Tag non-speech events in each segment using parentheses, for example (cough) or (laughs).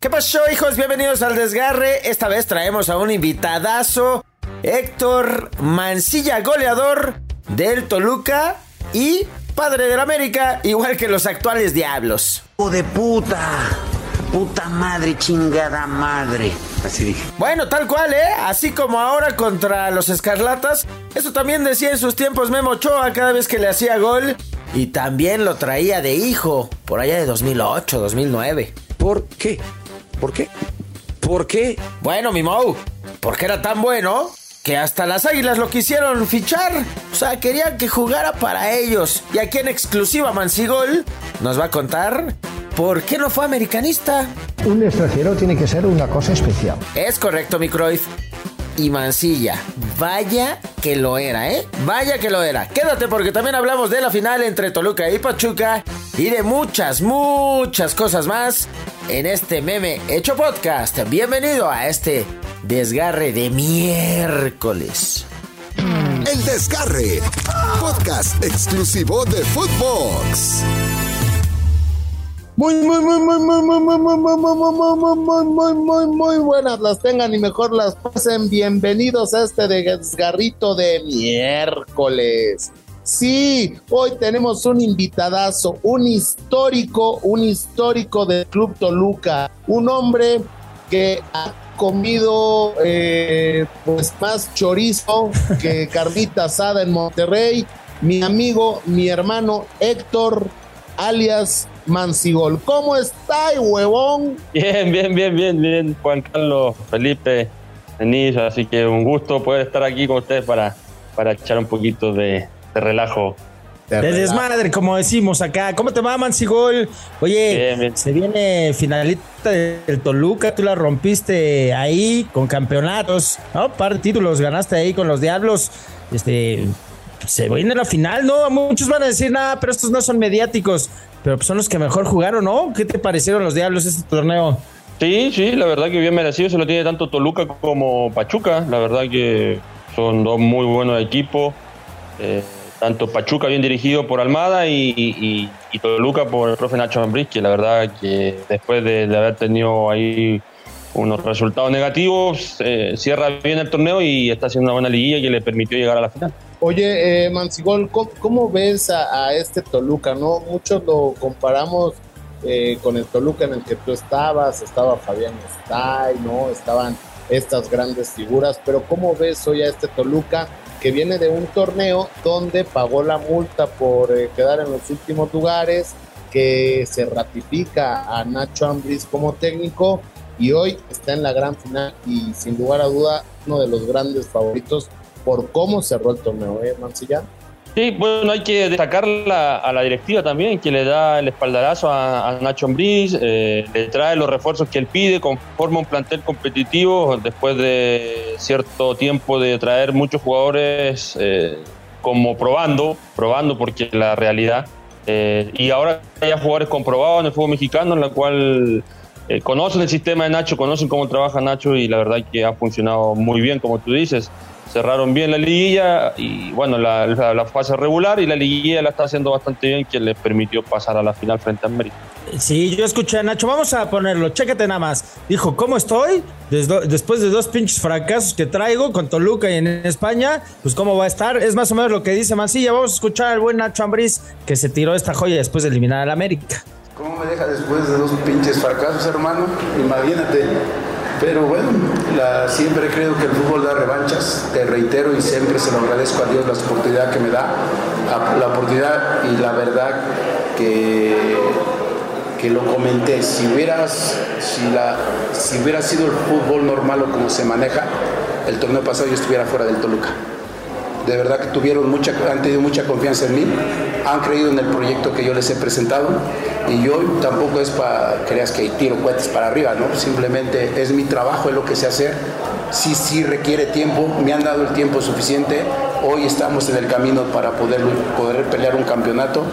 ¿Qué pasó, hijos? Bienvenidos al desgarre. Esta vez traemos a un invitadazo, Héctor Mancilla, goleador del Toluca y padre del América, igual que los actuales Diablos. ¡Oh, de puta! Puta madre, chingada madre. Así dije. Bueno, tal cual, ¿eh? Así como ahora contra los Escarlatas. Eso también decía en sus tiempos Memo Ochoa cada vez que le hacía gol. Y también lo traía de hijo, por allá de 2008, 2009. ¿Por qué? ¿Por qué? ¿Por qué? Bueno, mi Mou, porque era tan bueno que hasta las águilas lo quisieron fichar. O sea, querían que jugara para ellos. Y aquí en exclusiva Mancigol nos va a contar por qué no fue americanista. Un extranjero tiene que ser una cosa especial. Es correcto, mi Cruyff. Y Mancilla, vaya que lo era, ¿eh? Vaya que lo era. Quédate porque también hablamos de la final entre Toluca y Pachuca y de muchas, muchas cosas más en este meme hecho podcast. Bienvenido a este desgarre de miércoles. El desgarre, podcast exclusivo de Footbox. Muy, muy, muy, muy, muy, muy, muy, muy, muy, muy, muy, muy, muy, muy, muy, muy buenas las tengan y mejor las pasen. Bienvenidos a este desgarrito de miércoles. Sí, hoy tenemos un invitadazo, un histórico, un histórico del Club Toluca, un hombre que ha comido eh, pues más chorizo (laughs) que carnita asada en Monterrey. Mi amigo, mi hermano Héctor, alias Mancigol. ¿Cómo está, huevón? Bien, bien, bien, bien, bien, Juan Carlos, Felipe, Denis, así que un gusto poder estar aquí con ustedes para, para echar un poquito de, de relajo. De, desmadre, como decimos acá. ¿Cómo te va, Mancigol? Oye, se viene finalista del Toluca, tú la rompiste ahí con campeonatos, ¿no? Par de títulos ganaste ahí con los Diablos. Este, se viene la final, ¿no? Muchos van a decir, nada, pero estos no son mediáticos, pero son los que mejor jugaron, ¿no? ¿Qué te parecieron los Diablos este torneo? Sí, sí, la verdad que bien merecido, se lo tiene tanto Toluca como Pachuca, la verdad que son dos muy buenos equipos. Eh, tanto Pachuca bien dirigido por Almada y, Toluca por el profe Nacho Ambriz, que la verdad que después de, haber tenido ahí unos resultados negativos, eh, cierra bien el torneo y está haciendo una buena liguilla que le permitió llegar a la final. Oye, eh, Mancigol, ¿cómo, ves a, este Toluca? no Muchos lo comparamos eh, con el Toluca en el que tú estabas, estaba Fabián Stay, ¿no? Estaban estas grandes figuras, pero ¿cómo ves hoy a este Toluca que viene de un torneo donde pagó la multa por eh, quedar en los últimos lugares, que se ratifica a Nacho Ambriz como técnico y hoy está en la gran final y sin lugar a duda uno de los grandes favoritos por cómo cerró el torneo, ¿eh, Mancilla? Sí, bueno, hay que destacar a la directiva también, que le da el espaldarazo a, Nacho Ambriz, eh, le trae los refuerzos que él pide, conforma un plantel competitivo después de cierto tiempo de traer muchos jugadores eh, como probando, probando porque la realidad. Eh, y ahora hay jugadores comprobados en el fútbol mexicano, en la cual conocen el sistema de Nacho, conocen cómo trabaja Nacho y la verdad que ha funcionado muy bien, como tú dices cerraron bien la liguilla y bueno, la, fase regular y la liguilla la está haciendo bastante bien que les permitió pasar a la final frente a América. Sí, yo escuché a Nacho, vamos a ponerlo, chécate nada más. Dijo, ¿cómo estoy? después de dos pinches fracasos que traigo con Toluca y en España, pues cómo va a estar. Es más o menos lo que dice Mancilla. Vamos a escuchar al buen Nacho Ambriz que se tiró esta joya después de eliminar al América. ¿Cómo me deja después de dos pinches fracasos, hermano? Imagínate. Pero bueno, siempre creo que el fútbol da revanchas, te reitero y siempre se lo agradezco a Dios la oportunidad que me da, la oportunidad y la verdad que, que lo comenté, si, hubieras, si, la, si hubiera sido el fútbol normal o como se maneja, el torneo pasado yo estuviera fuera del Toluca de verdad que tuvieron mucha, han tenido mucha confianza en mí, han creído en el proyecto que yo les he presentado y yo tampoco es para creas que tiro cohetes para arriba, ¿no? Simplemente es mi trabajo, es lo que sé hacer. Sí, sí requiere tiempo, me han dado el tiempo suficiente. Hoy estamos en el camino para poder, poder pelear un campeonato,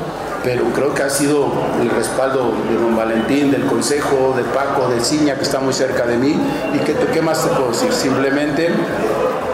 pero creo que ha sido el respaldo de don Valentín, del Consejo, de Paco, de Ciña, que está muy cerca de mí. ¿Y que, qué más te puedo decir? Simplemente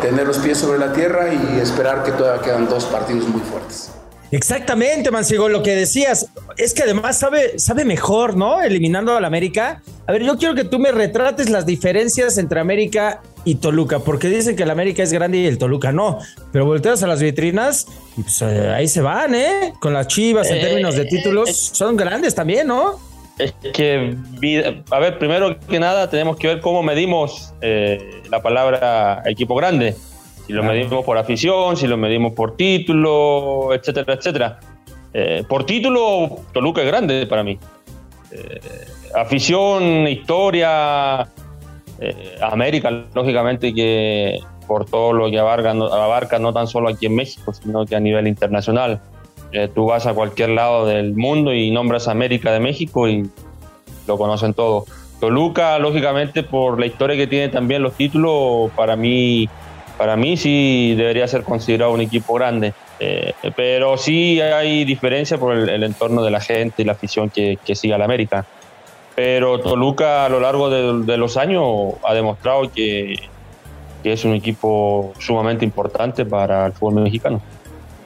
tener los pies sobre la tierra y esperar que todavía quedan dos partidos muy fuertes. Exactamente, Mancigo, lo que decías es que además sabe, sabe mejor, ¿no? Eliminando al América. A ver, yo quiero que tú me retrates las diferencias entre América y Toluca, porque dicen que el América es grande y el Toluca no, pero volteas a las vitrinas y pues eh, ahí se van, ¿eh? Con las chivas en términos de títulos, son grandes también, ¿no? Es que, a ver, primero que nada tenemos que ver cómo medimos eh, la palabra equipo grande. Si lo medimos por afición, si lo medimos por título, etcétera, etcétera. Eh, por título, Toluca es grande para mí. Eh, afición, historia, América, lógicamente que por todo lo que abarca abarca no tan solo aquí en México, sino que a nivel internacional. Eh, tú vas a cualquier lado del mundo y nombras América de México y lo conocen todo. Toluca, lógicamente, por la historia que tiene también los títulos, para mí, para mí sí debería ser considerado un equipo grande. Eh, pero sí hay diferencia por el, entorno de la gente y la afición que, que sigue al América. Pero Toluca a lo largo de, los años ha demostrado que, que es un equipo sumamente importante para el fútbol mexicano.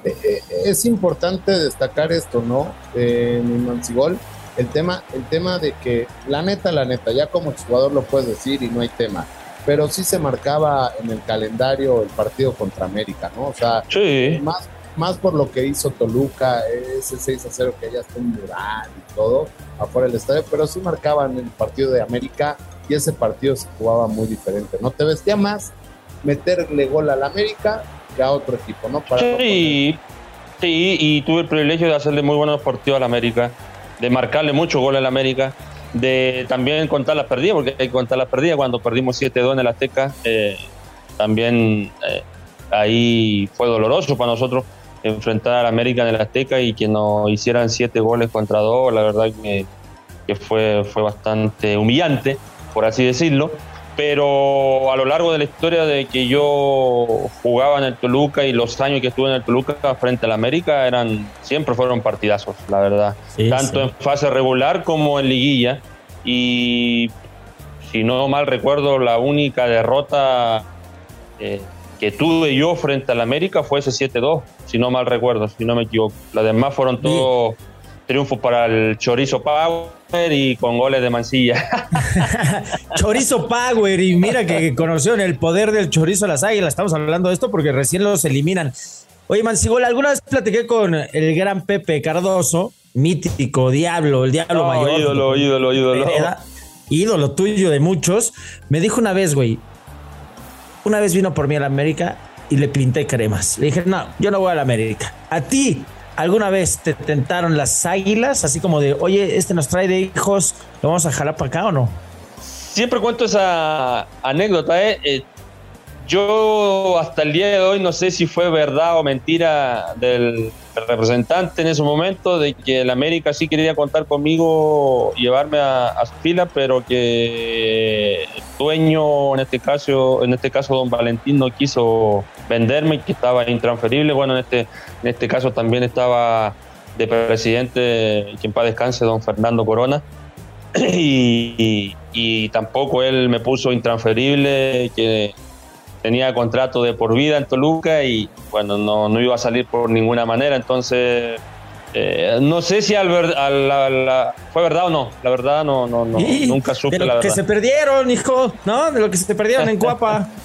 Eh, eh, es importante destacar esto, ¿no? en Mancigol, el tema, el tema de que la neta, la neta, ya como jugador lo puedes decir y no hay tema, pero sí se marcaba en el calendario el partido contra América, ¿no? O sea, más, más por lo que hizo Toluca, ese 6 a 0 que ya está en mural y todo, afuera del estadio, pero sí marcaban el partido de América y ese partido se jugaba muy diferente, ¿no? Te vestía más meterle gol al América a otro equipo, ¿no? sí, sí, y tuve el privilegio de hacerle muy buenos partidos al América, de marcarle mucho gol al América, de también contar las perdidas, porque hay que contar las perdidas. Cuando perdimos 7-2 en el Azteca, eh, también eh, ahí fue doloroso para nosotros enfrentar al América en el Azteca y que nos hicieran 7 goles contra 2, la verdad que, que fue, fue bastante humillante, por así decirlo pero a lo largo de la historia de que yo jugaba en el Toluca y los años que estuve en el Toluca frente al América eran siempre fueron partidazos, la verdad, tanto en fase regular como en liguilla. Y si no mal recuerdo la única derrota eh, que tuve yo frente al América fue ese 7-2, si no mal recuerdo, si no me equivoco. Las demás fueron todos triunfos para el Chorizo Power y con goles de Mancilla. (laughs) chorizo Power y mira que conocieron el poder del chorizo las águilas. Estamos hablando de esto porque recién los eliminan. Oye, Mancigol, alguna vez platiqué con el gran Pepe Cardoso, mítico, diablo, el diablo mayor. Ídolo, ídolo, ídolo. ídolo tuyo de muchos. Me dijo una vez, güey, una vez vino por mí a la América y le pinté cremas. Le dije, no, yo no voy a la América. A ti, ¿Alguna vez te tentaron las águilas? Así como de, oye, este nos trae de hijos, ¿lo vamos a jalar para acá o no? Siempre cuento esa anécdota, ¿eh? eh yo hasta el día de hoy no sé si fue verdad o mentira del, representante en ese momento de que el América sí quería contar conmigo, llevarme a, su fila, pero que el dueño, en este caso, en este caso don Valentín no quiso venderme, que estaba intransferible. Bueno, en este, en este caso también estaba de presidente, quien paz descanse, don Fernando Corona. (clears throat) Y, y, tampoco él me puso intransferible, que tenía contrato de por vida en Toluca y bueno, no, no iba a salir por ninguna manera, entonces eh, no sé si al fue verdad o no, la verdad no, no, no nunca supe de lo que se perdieron, hijo, ¿no? De lo que se perdieron en Cuapa. (laughs)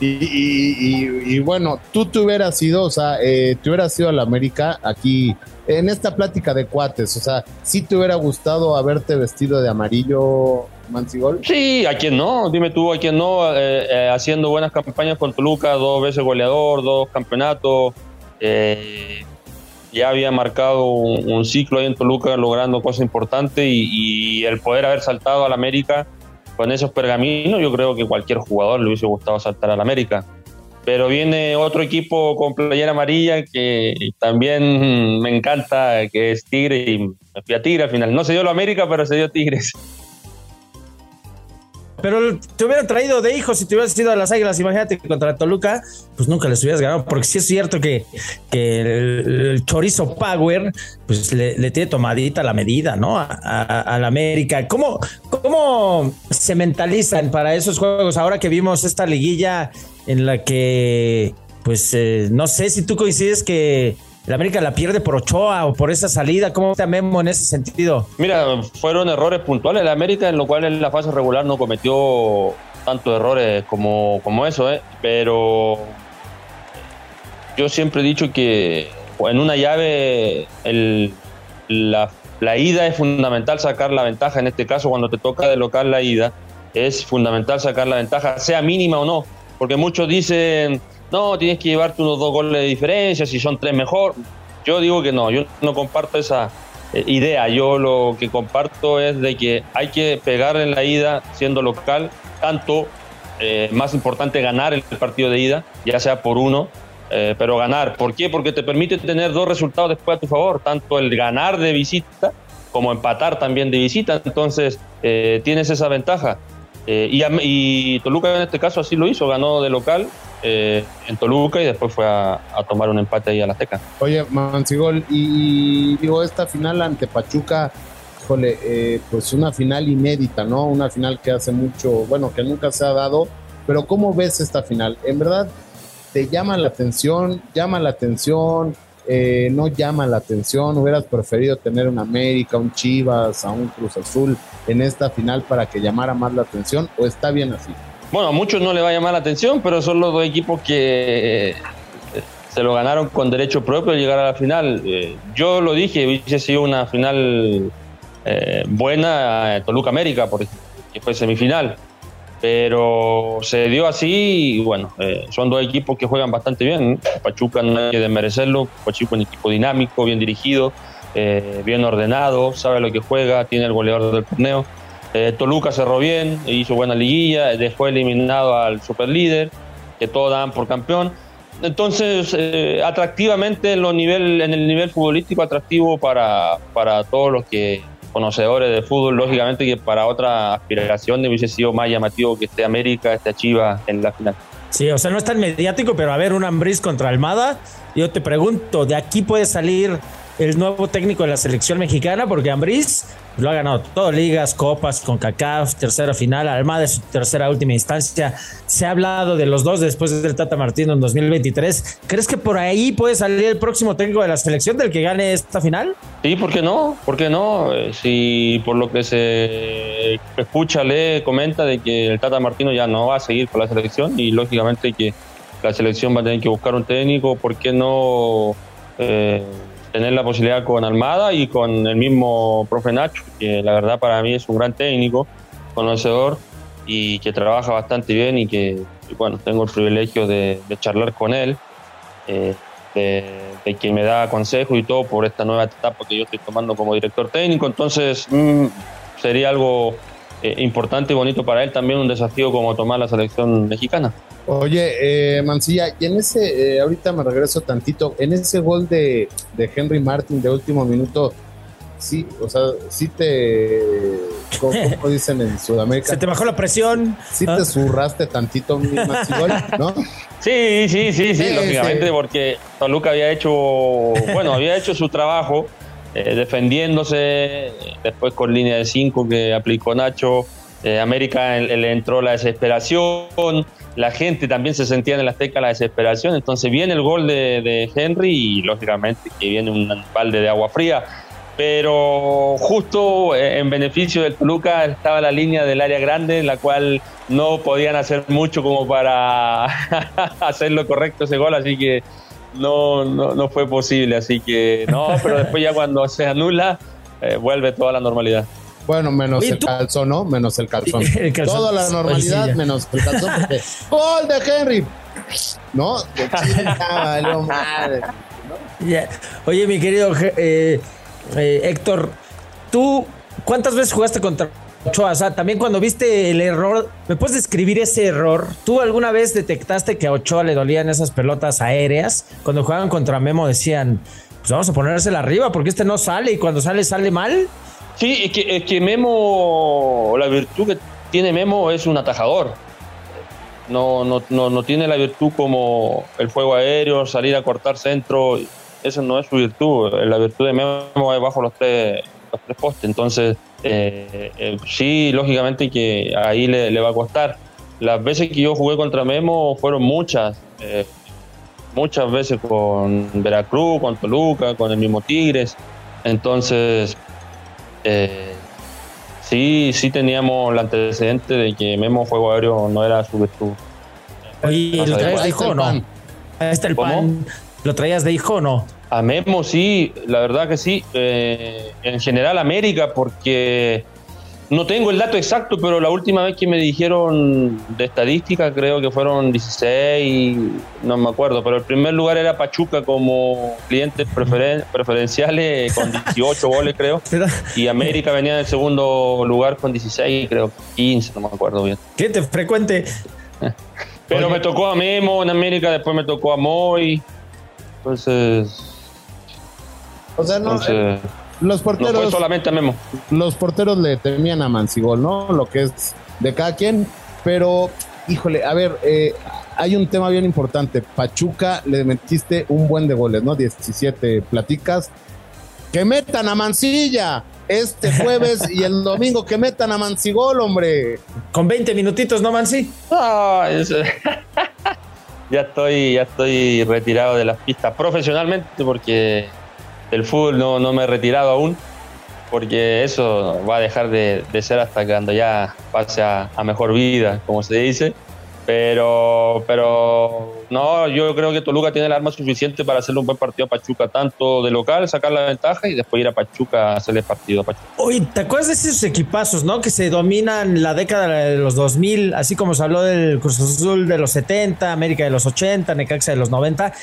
Y, bueno, tú te hubieras ido, o sea, eh, te hubieras ido a la América aquí en esta plática de cuates, o sea, si te hubiera gustado haberte vestido de amarillo, Mansigol? Sí, a quien no, dime tú, a quien no, eh, eh, haciendo buenas campañas con Toluca, dos veces goleador, dos campeonatos, eh, ya había marcado un, ciclo ahí en Toluca logrando cosas importantes y, el poder haber saltado al América con esos pergaminos, yo creo que cualquier jugador le hubiese gustado saltar al América. Pero viene otro equipo con playera amarilla que también me encanta, que es Tigre, y me fui a Tigre al final. No se dio lo América, pero se dio Tigres. Pero te hubieran traído de hijos si te hubieras ido a las águilas, imagínate que contra Toluca, pues nunca les hubieras ganado, porque sí es cierto que, el, chorizo Power, pues le, tiene tomadita la medida, ¿no? A, la América. ¿Cómo, ¿Cómo se mentalizan para esos juegos ahora que vimos esta liguilla en la que, pues, eh, no sé si tú coincides que el América la pierde por Ochoa o por esa salida. ¿Cómo está Memo en ese sentido? Mira, fueron errores puntuales el América, en lo cual en la fase regular no cometió tantos errores como, como eso, ¿eh? pero yo siempre he dicho que en una llave la, la ida es fundamental sacar la ventaja, en este caso cuando te toca de local la ida, es fundamental sacar la ventaja, sea mínima o no, porque muchos dicen, no, tienes que llevarte unos dos goles de diferencia, si son tres mejor. Yo digo que no, yo no comparto esa eh, idea, yo lo que comparto es de que hay que pegar en la ida siendo local, tanto eh, más importante ganar el partido de ida, ya sea por uno, eh, pero ganar. ¿Por qué? Porque te permite tener dos resultados después a tu favor, tanto el ganar de visita como empatar también de visita, entonces tienes esa ventaja. Y, y, Toluca en este caso así lo hizo, ganó de local eh, en Toluca y después fue a, tomar un empate ahí a la Azteca. Oye, Mansigol, y, digo, esta final ante Pachuca, híjole, eh, pues una final inédita, ¿no? Una final que hace mucho, bueno, que nunca se ha dado, pero ¿cómo ves esta final? ¿En verdad te llama la atención? ¿Llama la atención? Eh, no llama la atención, hubieras preferido tener un América, un Chivas, a un Cruz Azul en esta final para que llamara más la atención o está bien así? Bueno, a muchos no le va a llamar la atención, pero son los dos equipos que eh, se lo ganaron con derecho propio a llegar a la final. Eh, yo lo dije, hubiese sido una final eh, buena Toluca América, porque que fue semifinal. Pero se dio así y bueno, son dos equipos que juegan bastante bien. Pachuca no hay que desmerecerlo, Pachuca es un equipo dinámico, bien dirigido, bien ordenado, sabe lo que juega, tiene el goleador del torneo. Eh, Toluca cerró bien, hizo buena liguilla, después eliminado al superlíder, que todos dan por campeón. Entonces, eh, atractivamente en el nivel futbolístico, atractivo para, para todos los que conocedores de fútbol, lógicamente que para otra aspiración hubiese sido más llamativo que esté América, esté Chivas en la final. Sí, o sea, no es tan mediático, pero a ver, un Ambriz contra Almada, yo te pregunto, ¿de aquí puede salir el nuevo técnico de la selección mexicana? Porque Ambriz lo ha ganado todo, ligas, copas, con CACAF, tercera final, Almada su tercera última instancia. Se ha hablado de los dos después del Tata Martino en 2023. ¿Crees que por ahí puede salir el próximo técnico de la selección del que gane esta final? Sí, ¿por qué no? ¿Por qué no? Eh, si por lo que se escucha, lee, comenta de que el Tata Martino ya no va a seguir con la selección y lógicamente que la selección va a tener que buscar un técnico, ¿por qué no? Eh, tener la posibilidad con Almada y con el mismo profe Nacho, que la verdad para mí es un gran técnico, conocedor y que trabaja bastante bien y que, bueno, tengo el privilegio de, charlar con él, eh, de, que me da consejos y todo por esta nueva etapa que yo estoy tomando como director técnico. Entonces, mm, sería algo eh, importante y bonito para él, también un desafío como tomar la selección mexicana. Oye, eh, Mancilla, y en ese, eh, ahorita me regreso tantito, en ese gol de, de, Henry Martin de último minuto, sí, o sea, sí te, ¿cómo, dicen en Sudamérica? Se te bajó la presión. Sí te ah. zurraste tantito, Mancigol, ¿no? Sí, sí, sí, sí, lógicamente, porque Toluca había hecho, bueno, había hecho su trabajo eh, defendiéndose, después con línea de cinco que aplicó Nacho, América le entró la desesperación, la gente también se sentía en la Azteca la desesperación. Entonces viene el gol de, Henry y lógicamente que viene un balde de agua fría. Pero justo eh, en beneficio del Toluca estaba la línea del área grande, la cual no podían hacer mucho como para (laughs) hacer lo correcto ese gol, así que no, no, fue posible. Así que no, pero después ya cuando se anula, eh, vuelve toda la normalidad. Bueno, menos el calzón, ¿no? Menos el calzón. (laughs) Toda la normalidad, menos el calzón. (laughs) ¡Gol de Henry! ¿No? (laughs) Oye, mi querido eh, eh, Héctor, ¿tú cuántas veces jugaste contra Ochoa? O sea, también cuando viste el error, ¿me puedes describir ese error? ¿Tú alguna vez detectaste que a Ochoa le dolían esas pelotas aéreas? Cuando jugaban contra Memo decían, pues vamos a ponérsela arriba porque este no sale y cuando sale, sale mal. Sí, es que, es que Memo, la virtud que tiene Memo es un atajador. No, no, no, no tiene la virtud como el fuego aéreo, salir a cortar centro. Eso no es su virtud. La virtud de Memo es bajo los tres, los tres postes. Entonces, eh, eh, sí, lógicamente que ahí le, va a costar. Las veces que yo jugué contra Memo fueron muchas. Eh, muchas veces con Veracruz, con Toluca, con el mismo Tigres. Entonces, eh, sí, sí teníamos el antecedente de que Memo Fuego Aéreo no era su virtud. Oye, ¿lo traías de hijo o no? Ahí está el pan. ¿Lo traías de hijo o no? A Memo sí, la verdad que sí. Eh, en general América, porque no tengo el dato exacto, pero la última vez que me dijeron de estadística creo que fueron 16, no me acuerdo, pero el primer lugar era Pachuca como clientes preferenciales con 18 goles creo, (laughs) y América venía en el segundo lugar con 16, creo 15, no me acuerdo bien. Cliente frecuente. (laughs) Pero me tocó a Memo en América, después me tocó a Moy, entonces... O sea, no, entonces, los porteros. solamente a Memo. Los porteros le temían a Mancigol, ¿no? Lo que es de cada quien. Pero, híjole, a ver, eh, hay un tema bien importante. Pachuca le metiste un buen de goles, ¿no? 17 platicas. Que metan a Mancilla este (laughs) jueves y el domingo que metan a Mancigol, hombre. Con 20 minutitos, ¿no, Manci? (laughs) ya estoy, ya estoy retirado de las pistas profesionalmente porque del fútbol no, no me he retirado aún, porque eso va a dejar de, ser hasta cuando ya pase a, mejor vida, como se dice. Pero, pero no, yo creo que Toluca tiene el arma suficiente para hacerle un buen partido a Pachuca, tanto de local, sacar la ventaja y después ir a Pachuca a hacerle partido a Pachuca. Oye, ¿te acuerdas de esos equipazos, no? Que se dominan la década de los 2000, así como se habló del Cruz Azul de los 70, América de los 80, Necaxa de los 90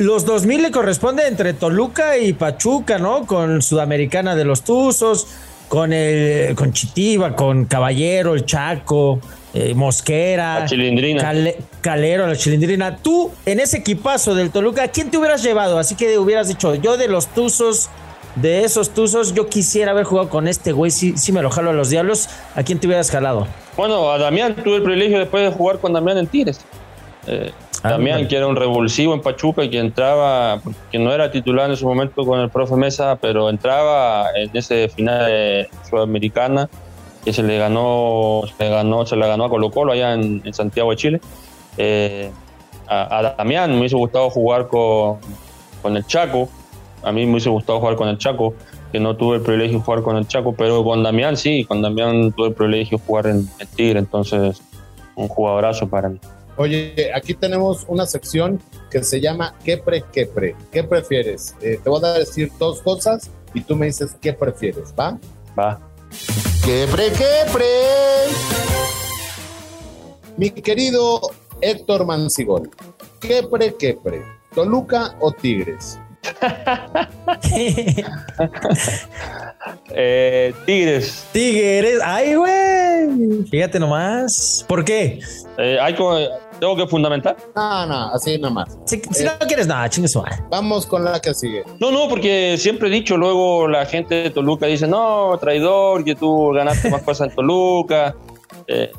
los 2000 le corresponde entre Toluca y Pachuca, ¿no? Con Sudamericana de los Tuzos, con el con Chitiva, con Caballero, el Chaco, eh, Mosquera, la Chilindrina. Calero, la Chilindrina. Tú, en ese equipazo del Toluca, quién te hubieras llevado? Así que hubieras dicho, yo de los Tuzos, de esos Tuzos, yo quisiera haber jugado con este güey, si, si me lo jalo a los diablos, ¿a quién te hubieras jalado? Bueno, a Damián tuve el privilegio después de jugar con Damián en Tigres. Eh, Ah, también que era un revulsivo en Pachuca y que entraba, que no era titular en su momento con el profe Mesa, pero entraba en ese final de Sudamericana que se le ganó, se le ganó, se la ganó a Colo Colo allá en, Santiago de Chile. Eh, a, Damián me hubiese gustado jugar con, con el Chaco, a mí me hubiese gustado jugar con el Chaco, que no tuve el privilegio de jugar con el Chaco, pero con Damián sí, con Damián tuve el privilegio de jugar en el Tigre, entonces un jugadorazo para mí. Oye, aquí tenemos una sección que se llama ¿Qué pre, qué pre? ¿Qué prefieres? Eh, te voy a decir dos cosas y tú me dices qué prefieres, ¿va? Va. ¿Qué pre, qué pre? Mi querido Héctor Mancigol, ¿qué pre, qué pre? ¿Toluca o Tigres? Eh, tigres. Tigres. Ay, güey. Fíjate nomás. ¿Por qué? Eh, hay como ¿Tengo que fundamentar? No, no, así nomás. Si, si no quieres nada, chingue Vamos con la que sigue. No, no, porque siempre he dicho, luego la gente de Toluca dice, no, traidor, que tú ganaste más cosas en Toluca. Eh,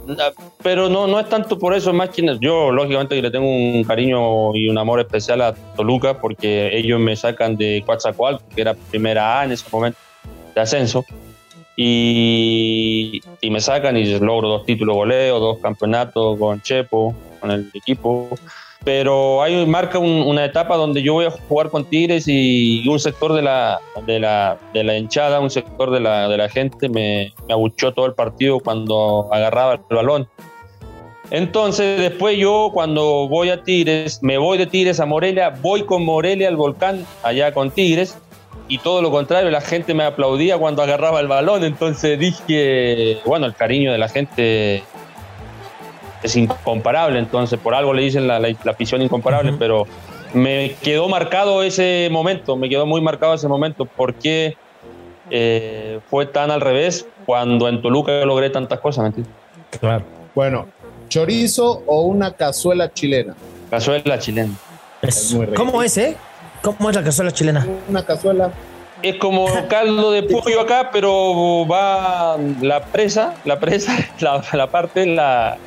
pero no, no es tanto por eso, es más que yo, lógicamente, le tengo un cariño y un amor especial a Toluca, porque ellos me sacan de Coatzacoalco, que era primera A en ese momento de ascenso y, y, me sacan y logro dos títulos goleo, dos campeonatos con Chepo, con el equipo. Pero hay marca una etapa donde yo voy a jugar con Tigres y un sector de la, de la, de la hinchada, un sector de la, de la gente me, me abuchó todo el partido cuando agarraba el balón. Entonces, después yo cuando voy a Tigres, me voy de Tigres a Morelia, voy con Morelia al volcán, allá con Tigres, y todo lo contrario, la gente me aplaudía cuando agarraba el balón, entonces dije, bueno, el cariño de la gente es incomparable, entonces por algo le dicen la, la, afición incomparable, pero me quedó marcado ese momento, me quedó muy marcado ese momento, porque eh, fue tan al revés cuando en Toluca logré tantas cosas, ¿me entiendes? Claro. Bueno, chorizo o una cazuela chilena. Cazuela chilena. ¿Cómo es, eh? ¿Cómo es la cazuela chilena? Una cazuela. Es como caldo de pollo acá, pero va la presa, la presa, (laughs) la, la parte, la,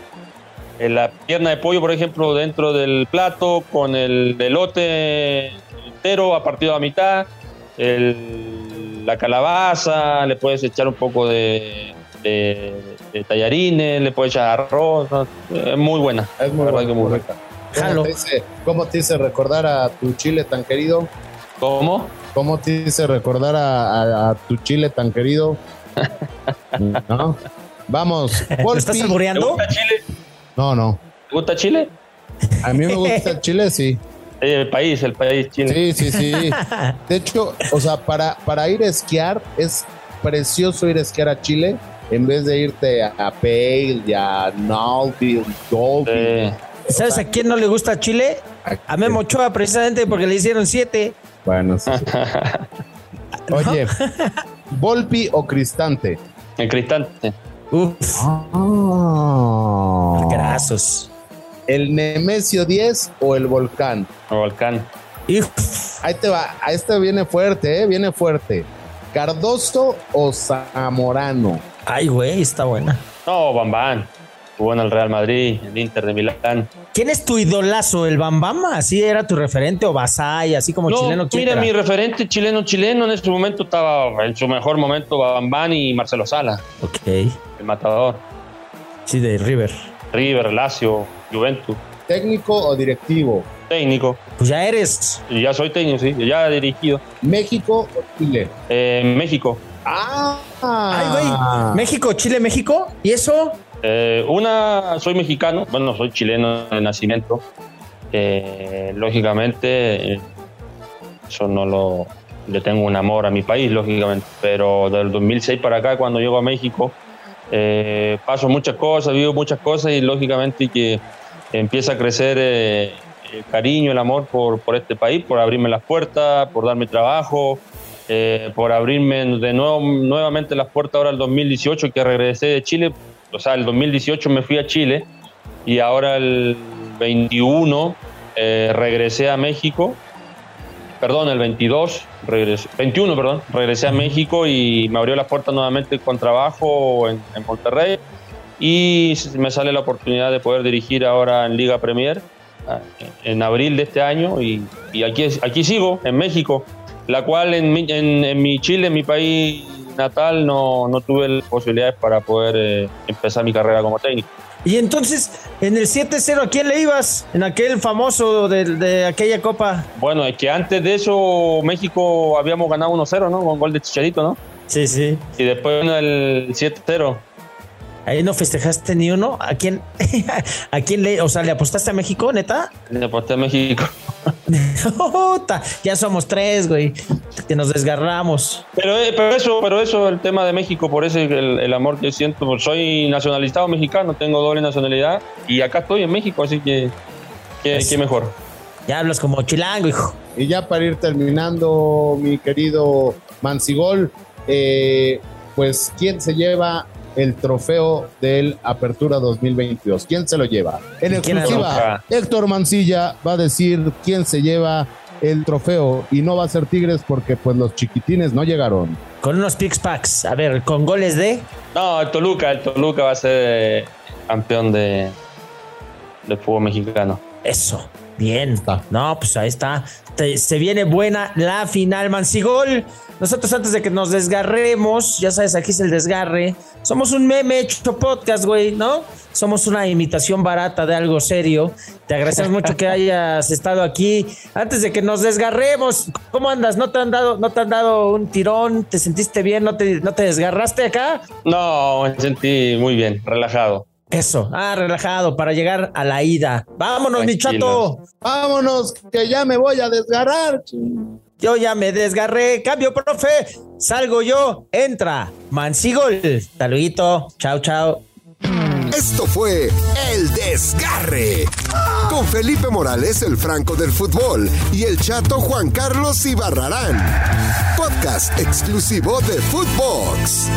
la pierna de pollo, por ejemplo, dentro del plato, con el delote entero a partido a mitad, la calabaza, le puedes echar un poco de, tallarines, le puedes echar arroz, es muy buena. Es muy, buena, ¿Cómo te, dice, ¿Cómo te dice recordar a tu chile tan querido? ¿Cómo? ¿Cómo te dice recordar a, a tu chile tan querido? (laughs) ¿No? Vamos. ¿Lo estás saboreando? ¿Te gusta Chile? No, no. ¿Te gusta Chile? A mí me gusta el (laughs) Chile, sí. El país, el país Chile. Sí, sí, sí. (laughs) De hecho, o sea, para, para ir a esquiar es precioso ir a esquiar a Chile en vez de irte a Pale y a Nalville, Dolphin. ¿Sabes a quién no le gusta Chile? A Memo Ochoa, precisamente porque le hicieron siete. Bueno, sí. (laughs) Oye, ¿Volpi o Cristante? El Cristante. Uf. Ah. Grasos. ¿El Nemesio 10 o el Volcán? El Volcán. Ahí te va. A este viene fuerte, ¿eh? Viene fuerte. ¿Cardoso o Zamorano? Ay, güey, está buena. No, Bambán. Jugó en el Real Madrid, el Inter de Milán. ¿Quién es tu idolazo? ¿El Bambama? ¿Así era tu referente? ¿O Basay? Así como no, chileno. Mira, mi referente chileno chileno en ese momento estaba en su mejor momento Bambán y Marcelo Sala. Ok. El matador. Sí, de River. River, Lazio, Juventus. ¿Técnico o directivo? Técnico. Pues ya eres. Ya soy técnico, sí. Ya he dirigido. ¿México o Chile? Eh, México. Ah. Ay, güey. México, Chile, México. ¿Y eso? Eh, una, soy mexicano, bueno, soy chileno de nacimiento. Eh, lógicamente, eso no lo. Le tengo un amor a mi país, lógicamente. Pero del 2006 para acá, cuando llego a México, eh, paso muchas cosas, vivo muchas cosas y lógicamente que empieza a crecer eh, el cariño, el amor por, por este país, por abrirme las puertas, por darme trabajo, eh, por abrirme de nuevo nuevamente las puertas ahora el 2018 que regresé de Chile. O sea, el 2018 me fui a Chile y ahora el 21 eh, regresé a México. Perdón, el 22, regresé, 21, perdón, regresé a México y me abrió las puertas nuevamente con trabajo en, en Monterrey y me sale la oportunidad de poder dirigir ahora en Liga Premier ah, en abril de este año y, y aquí, aquí sigo, en México, la cual en mi, en, en mi Chile, en mi país natal, no, no tuve las posibilidades para poder eh, empezar mi carrera como técnico. Y entonces, en el 7-0, ¿a quién le ibas? En aquel famoso de, de, aquella copa. Bueno, es que antes de eso, México habíamos ganado 1-0, ¿no? Con gol de Chicharito, ¿no? Sí, sí. Y después en el 7-0. Ahí no festejaste ni uno. ¿A quién? (laughs) ¿A quién le, o sea, le apostaste a México, neta? Le aposté a México. ya somos tres, güey. Que nos desgarramos. Pero, eh, pero eso, pero eso, el tema de México, por eso el, el amor que siento. Pues soy nacionalizado mexicano, tengo doble nacionalidad y acá estoy en México, así que qué, qué mejor. Ya hablas como chilango, hijo. Y ya para ir terminando, mi querido Mansigol, eh, pues, ¿quién se lleva el trofeo del Apertura 2022. ¿Quién se lo lleva? En exclusiva, Héctor Mancilla va a decir quién se lleva el trofeo y no va a ser Tigres porque pues los chiquitines no llegaron. Con unos pix packs, a ver, con goles de... No, el Toluca, el Toluca va a ser campeón de, de fútbol mexicano. Eso, bien. No, pues ahí está. Se viene buena la final, Mancigol. Nosotros antes de que nos desgarremos, ya sabes, aquí es el desgarre. Somos un meme hecho podcast, güey, ¿no? Somos una imitación barata de algo serio. Te agradecemos mucho que hayas estado aquí. Antes de que nos desgarremos, ¿cómo andas? ¿No te han dado, no te han dado un tirón? ¿Te sentiste bien? ¿No te, no te desgarraste acá? No, me sentí muy bien, relajado. Eso, ah, relajado para llegar a la ida. Vámonos, mi chato. Vámonos, que ya me voy a desgarrar. Yo ya me desgarré. Cambio, profe. Salgo yo. Entra. Mansigol. Taludito. Chao, chao. Esto fue El Desgarre. Con Felipe Morales, el Franco del Fútbol, y el chato Juan Carlos Ibarrarán. Podcast exclusivo de Footbox.